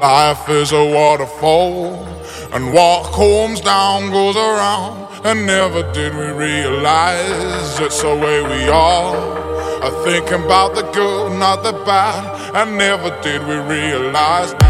Life is a waterfall, and what comes down goes around. And never did we realize it's the way we are. I thinking about the good, not the bad. And never did we realize.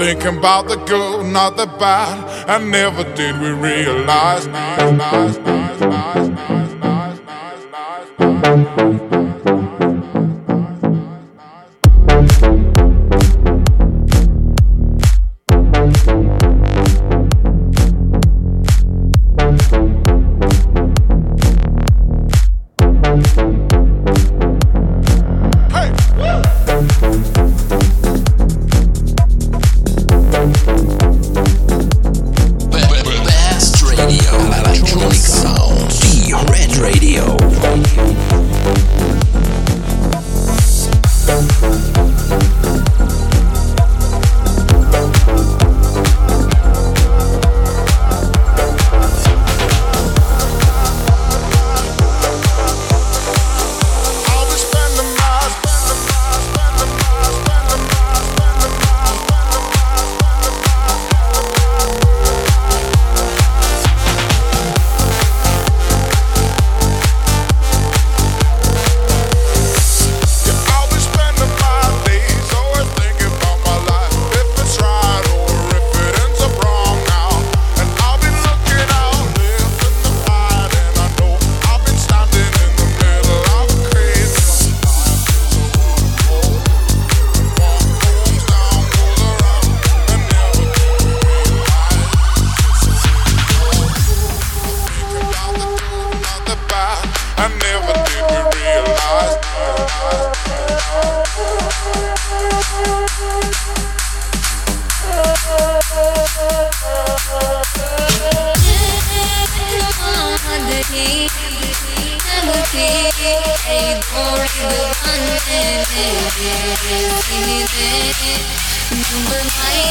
Thinking about the good, not the bad. And never did we realize. Nice, nice, nice, Number my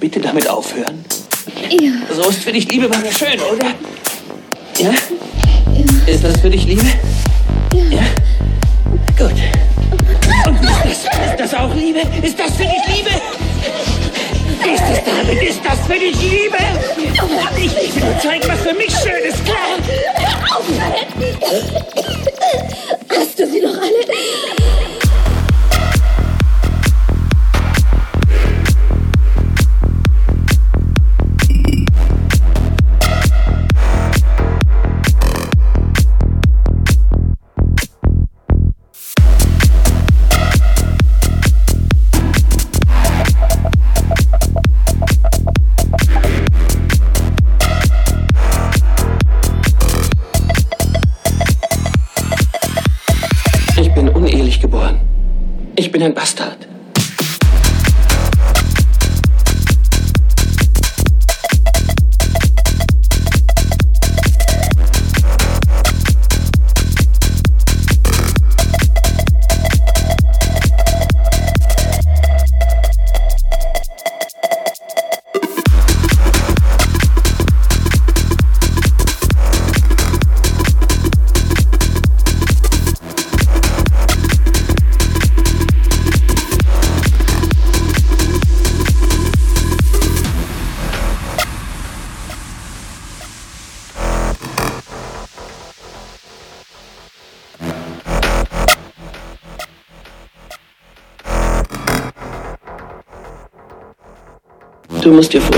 Bitte damit aufhören? Ja. So ist für dich Liebe war schön, oder? Ja? Ist das für dich Liebe? Ja. Gut. Und ist das, ist das auch Liebe? Ist das für dich Liebe? Ist es damit? Ist das für dich Liebe? Ich, ich will dir zeigen, was für mich schön ist, klar? Hör auf,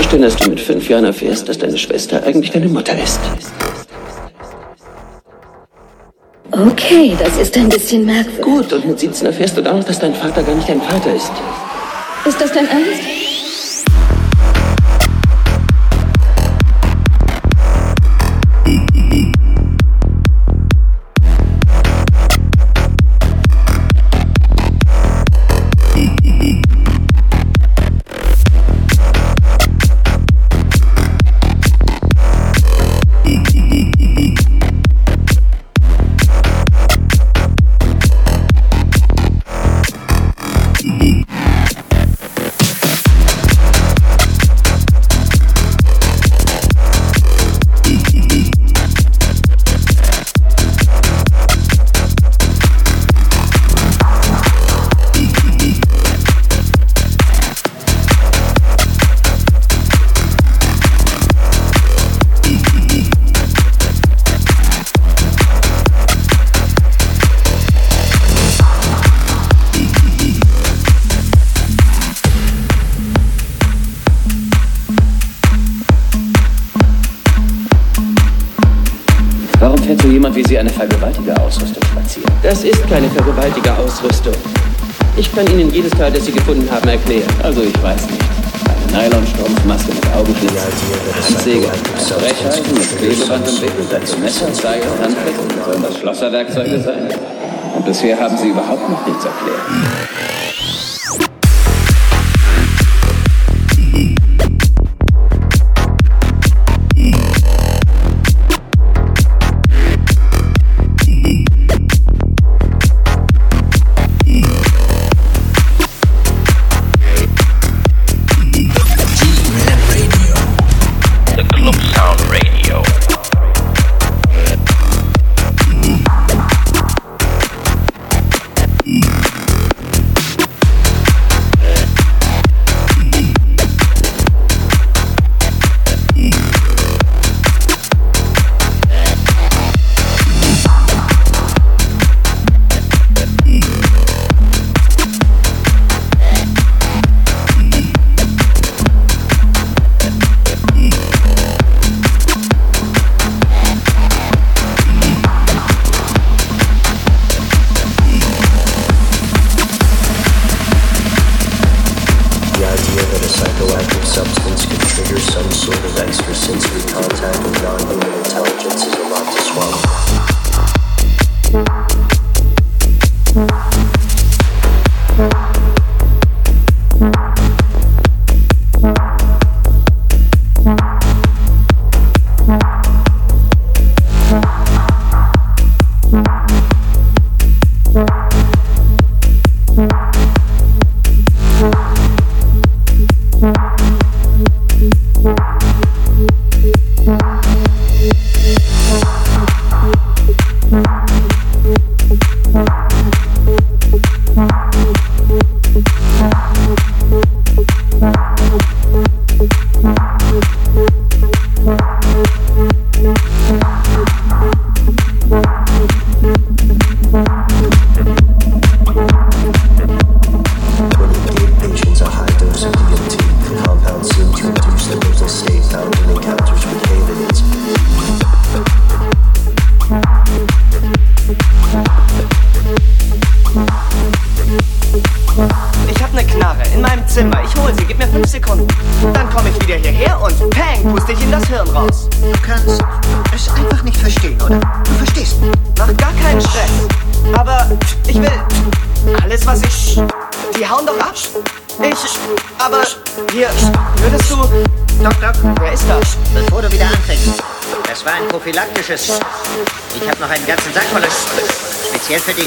vorstellen, dass du mit fünf Jahren erfährst, dass deine Schwester eigentlich deine Mutter ist. Okay, das ist ein bisschen merkwürdig. Gut, und mit 17 erfährst du dann noch, dass dein Vater gar nicht dein Vater ist. Ist das dein Ernst? Das ist keine Vergewaltiger-Ausrüstung. Ich kann Ihnen jedes Teil, das Sie gefunden haben, erklären. Also ich weiß nicht. Eine Nylonstrumpfmaske mit Augenschlitz, Handsäge, mit Klebeband umwickelt, dazu Messer, Zeiger, Handflächen. Sollen das Schlosserwerkzeuge sein? Und bisher haben Sie überhaupt noch nichts erklärt.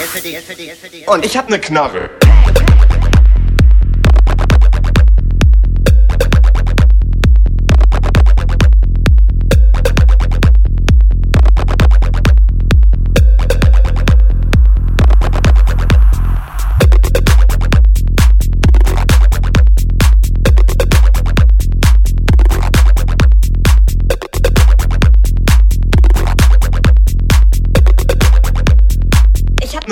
Für dich. Und ich hab ne Knarre.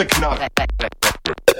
Ich hab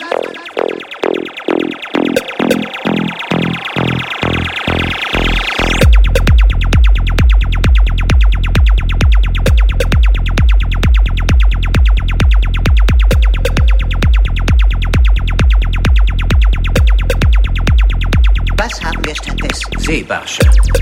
Hey, Seebarsche.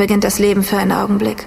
beginnt das Leben für einen Augenblick.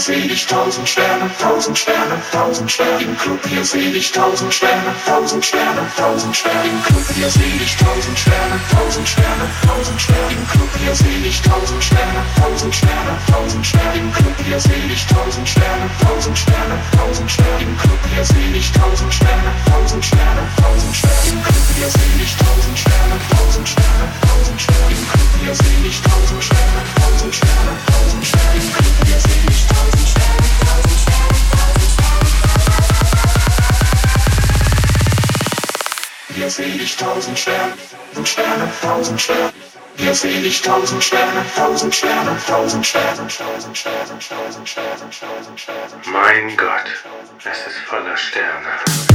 seh ich tausend Sterne, tausend Sterne, tausend Sterne im Club, hier seh ich tausend Sterne, tausend Sterne, tausend Sterne im Club, hier seh ich tausend Sterne, tausend Sterne, tausend Sterne im Club, hier seh ich tausend Sterne, tausend Sterne, tausend Sterne im Club, hier seh ich tausend Sterne, tausend Sterne, tausend Sterne im Club, hier seh ich tausend Sterne, tausend Sterne, tausend Sterne im Club, hier seh ich tausend Sterne, tausend Sterne, tausend Sterne im Club, hier seh ich tausend Sterne, tausend Sterne, tausend Sterne im Club, hier seh ich Hier seh ich tausend Sterne, tausend Sterne, tausend Sterne. Hier seh ich tausend Sterne, tausend Sterne, tausend Sterne, tausend Sterne, tausend Sterne, tausend Sterne. Mein Gott, es ist voller Sterne.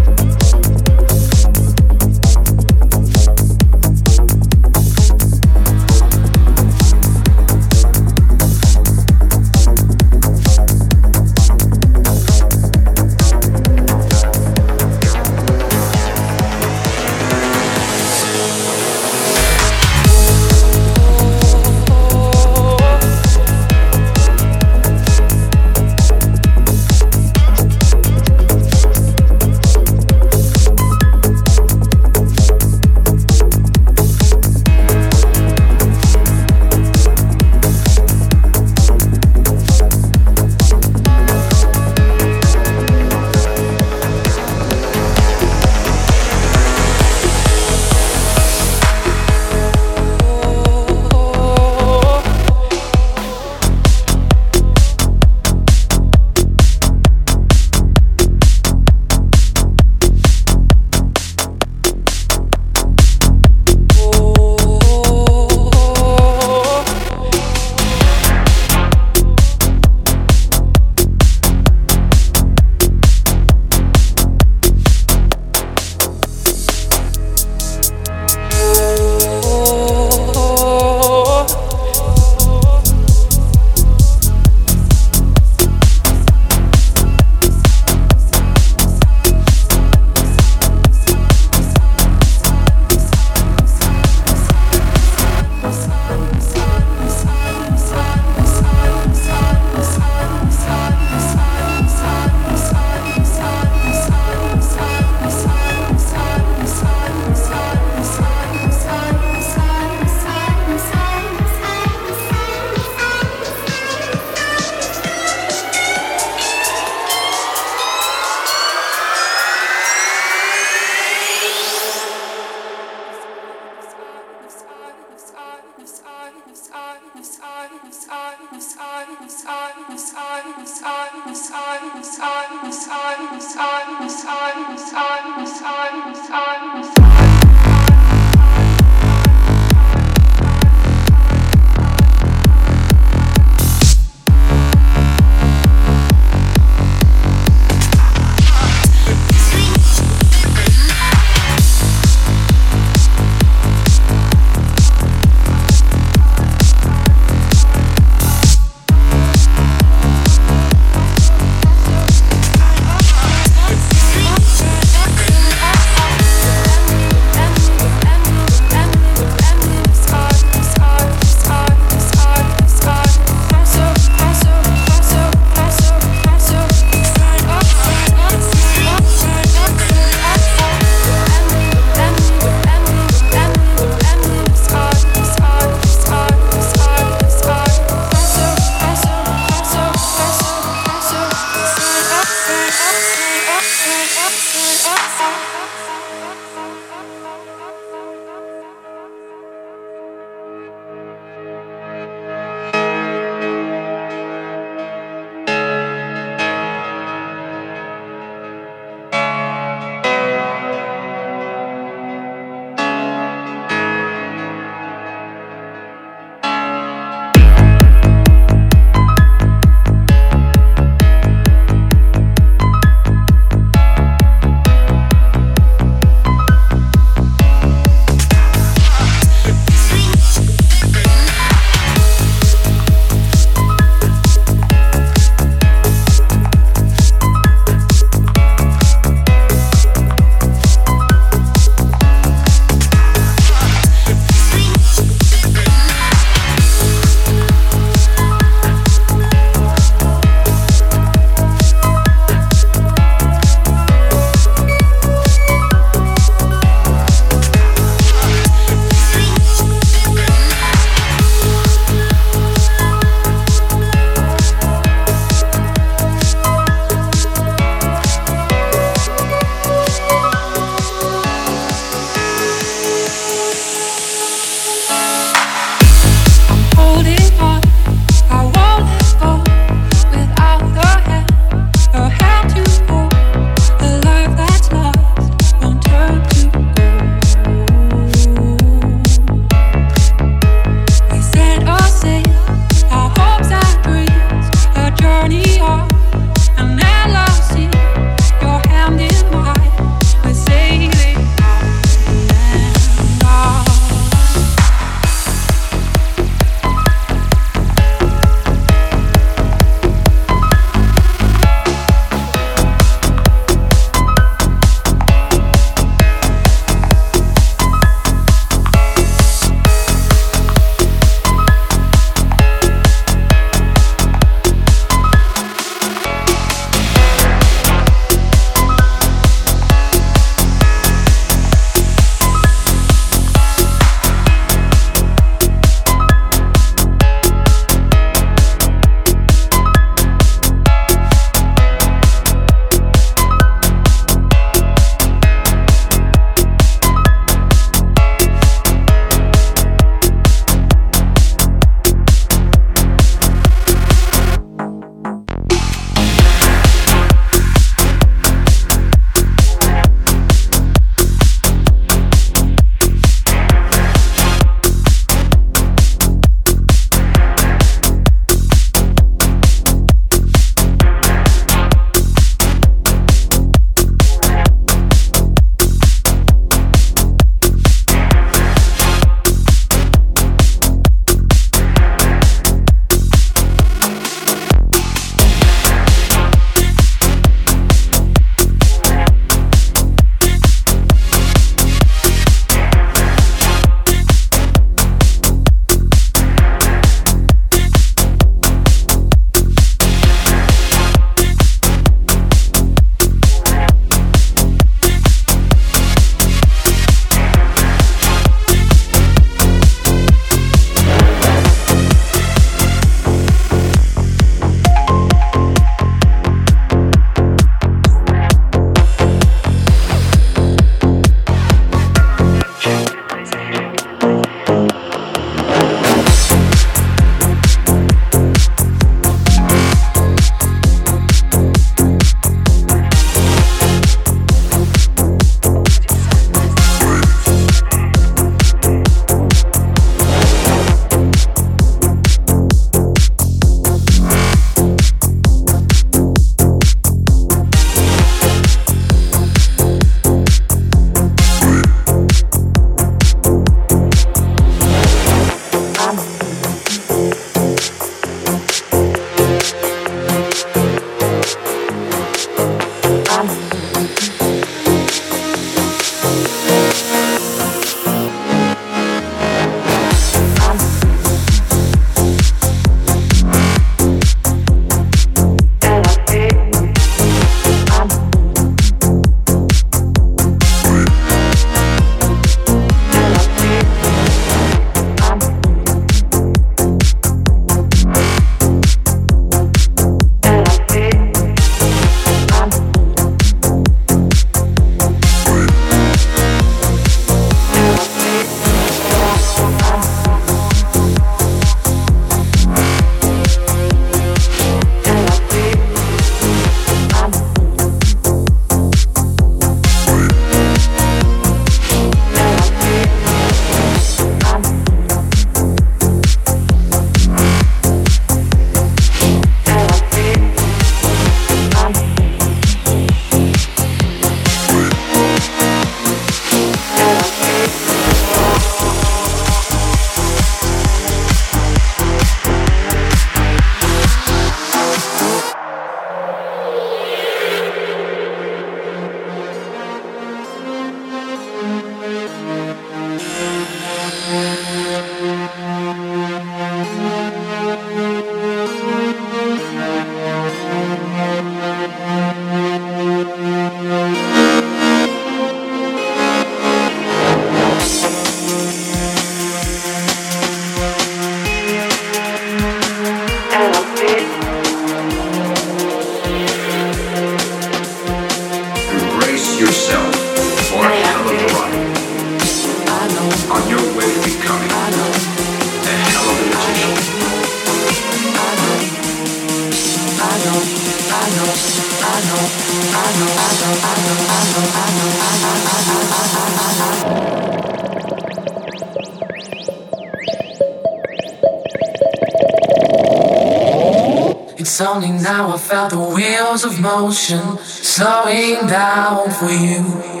Wheels of motion slowing down for you.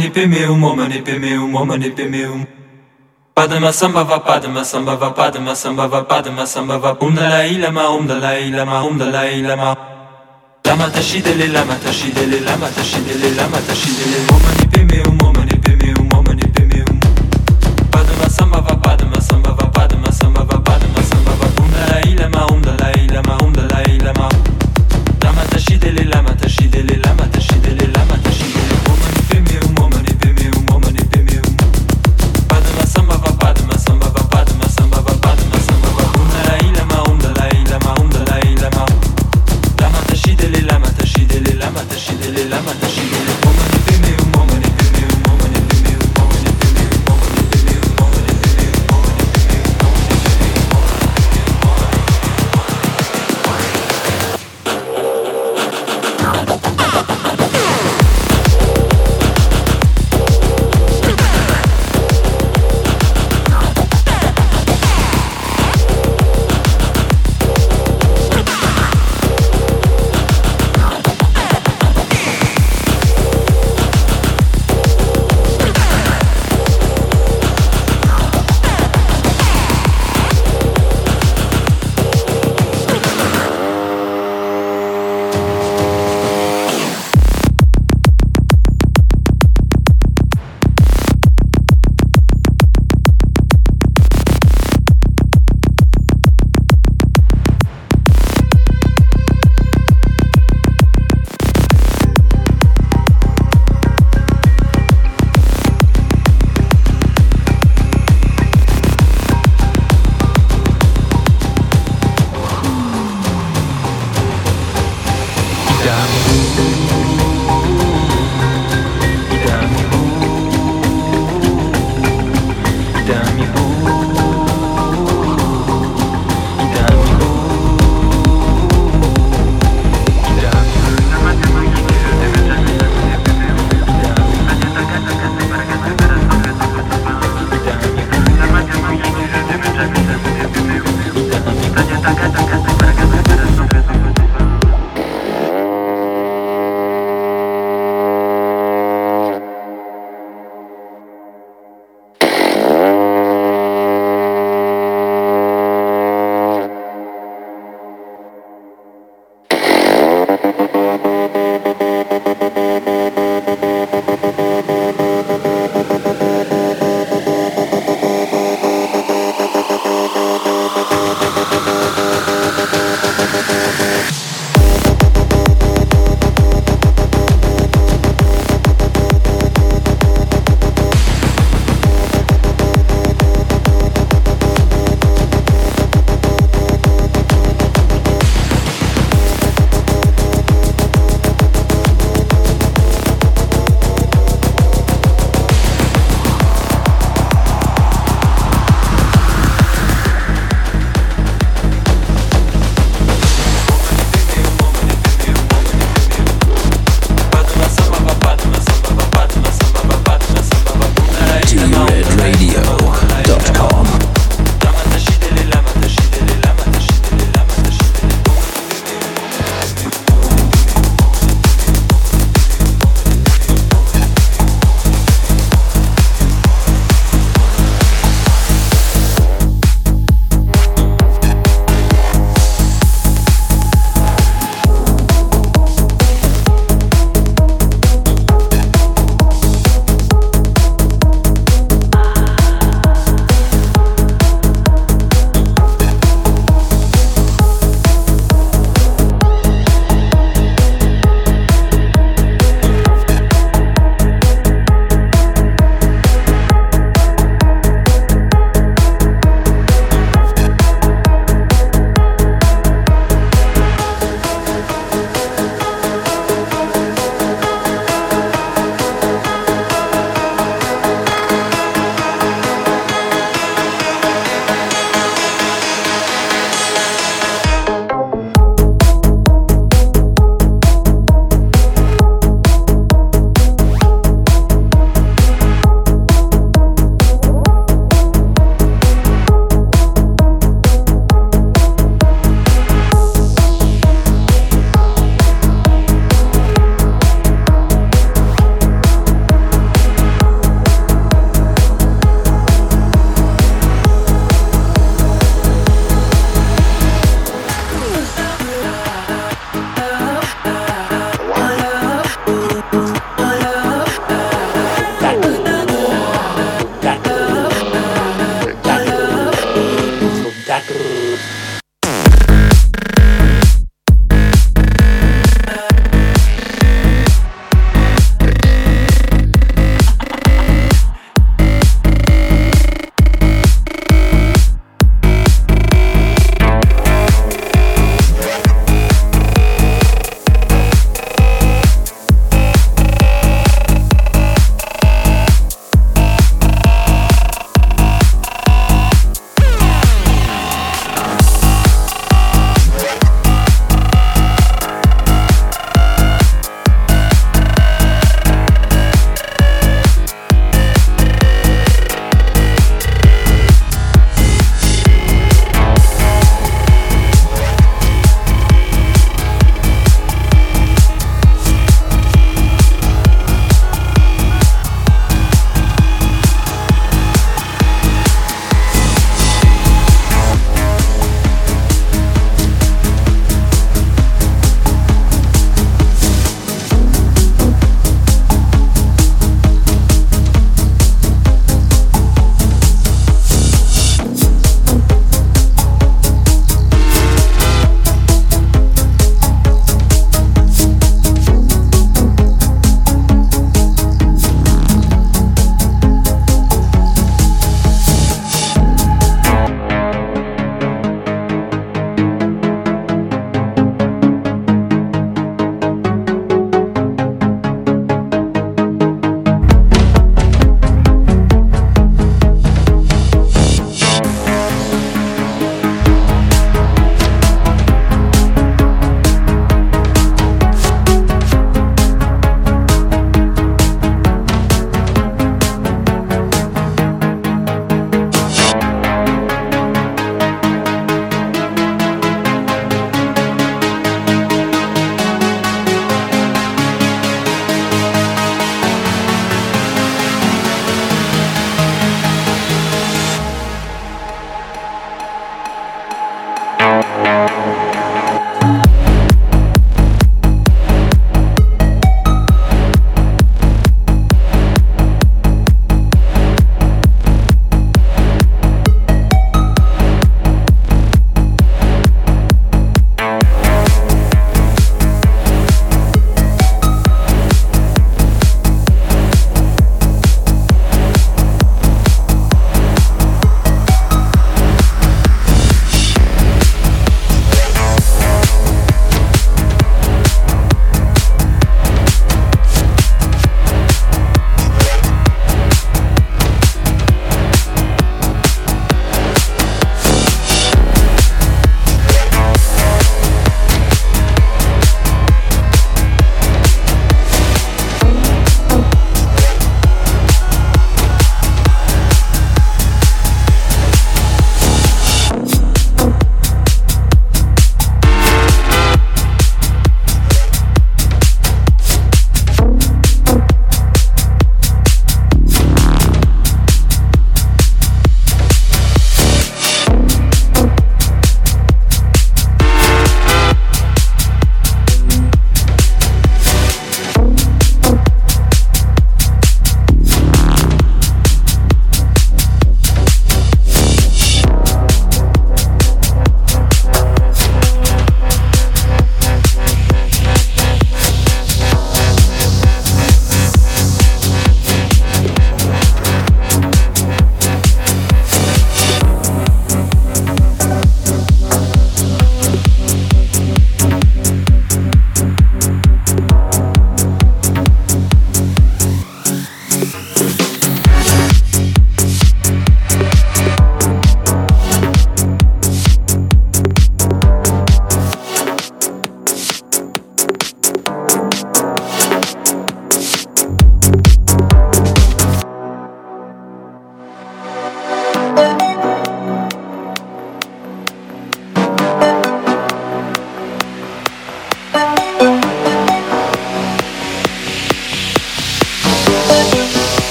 Omani pe meu, omani pe meu, omani pe meu. Padma samba va padma samba va padma samba va padma samba va. Um dalai lama um dalai lama um dalai lama lama tashidele lama tashidele lama tashidele lama tashidele omani pe meu omani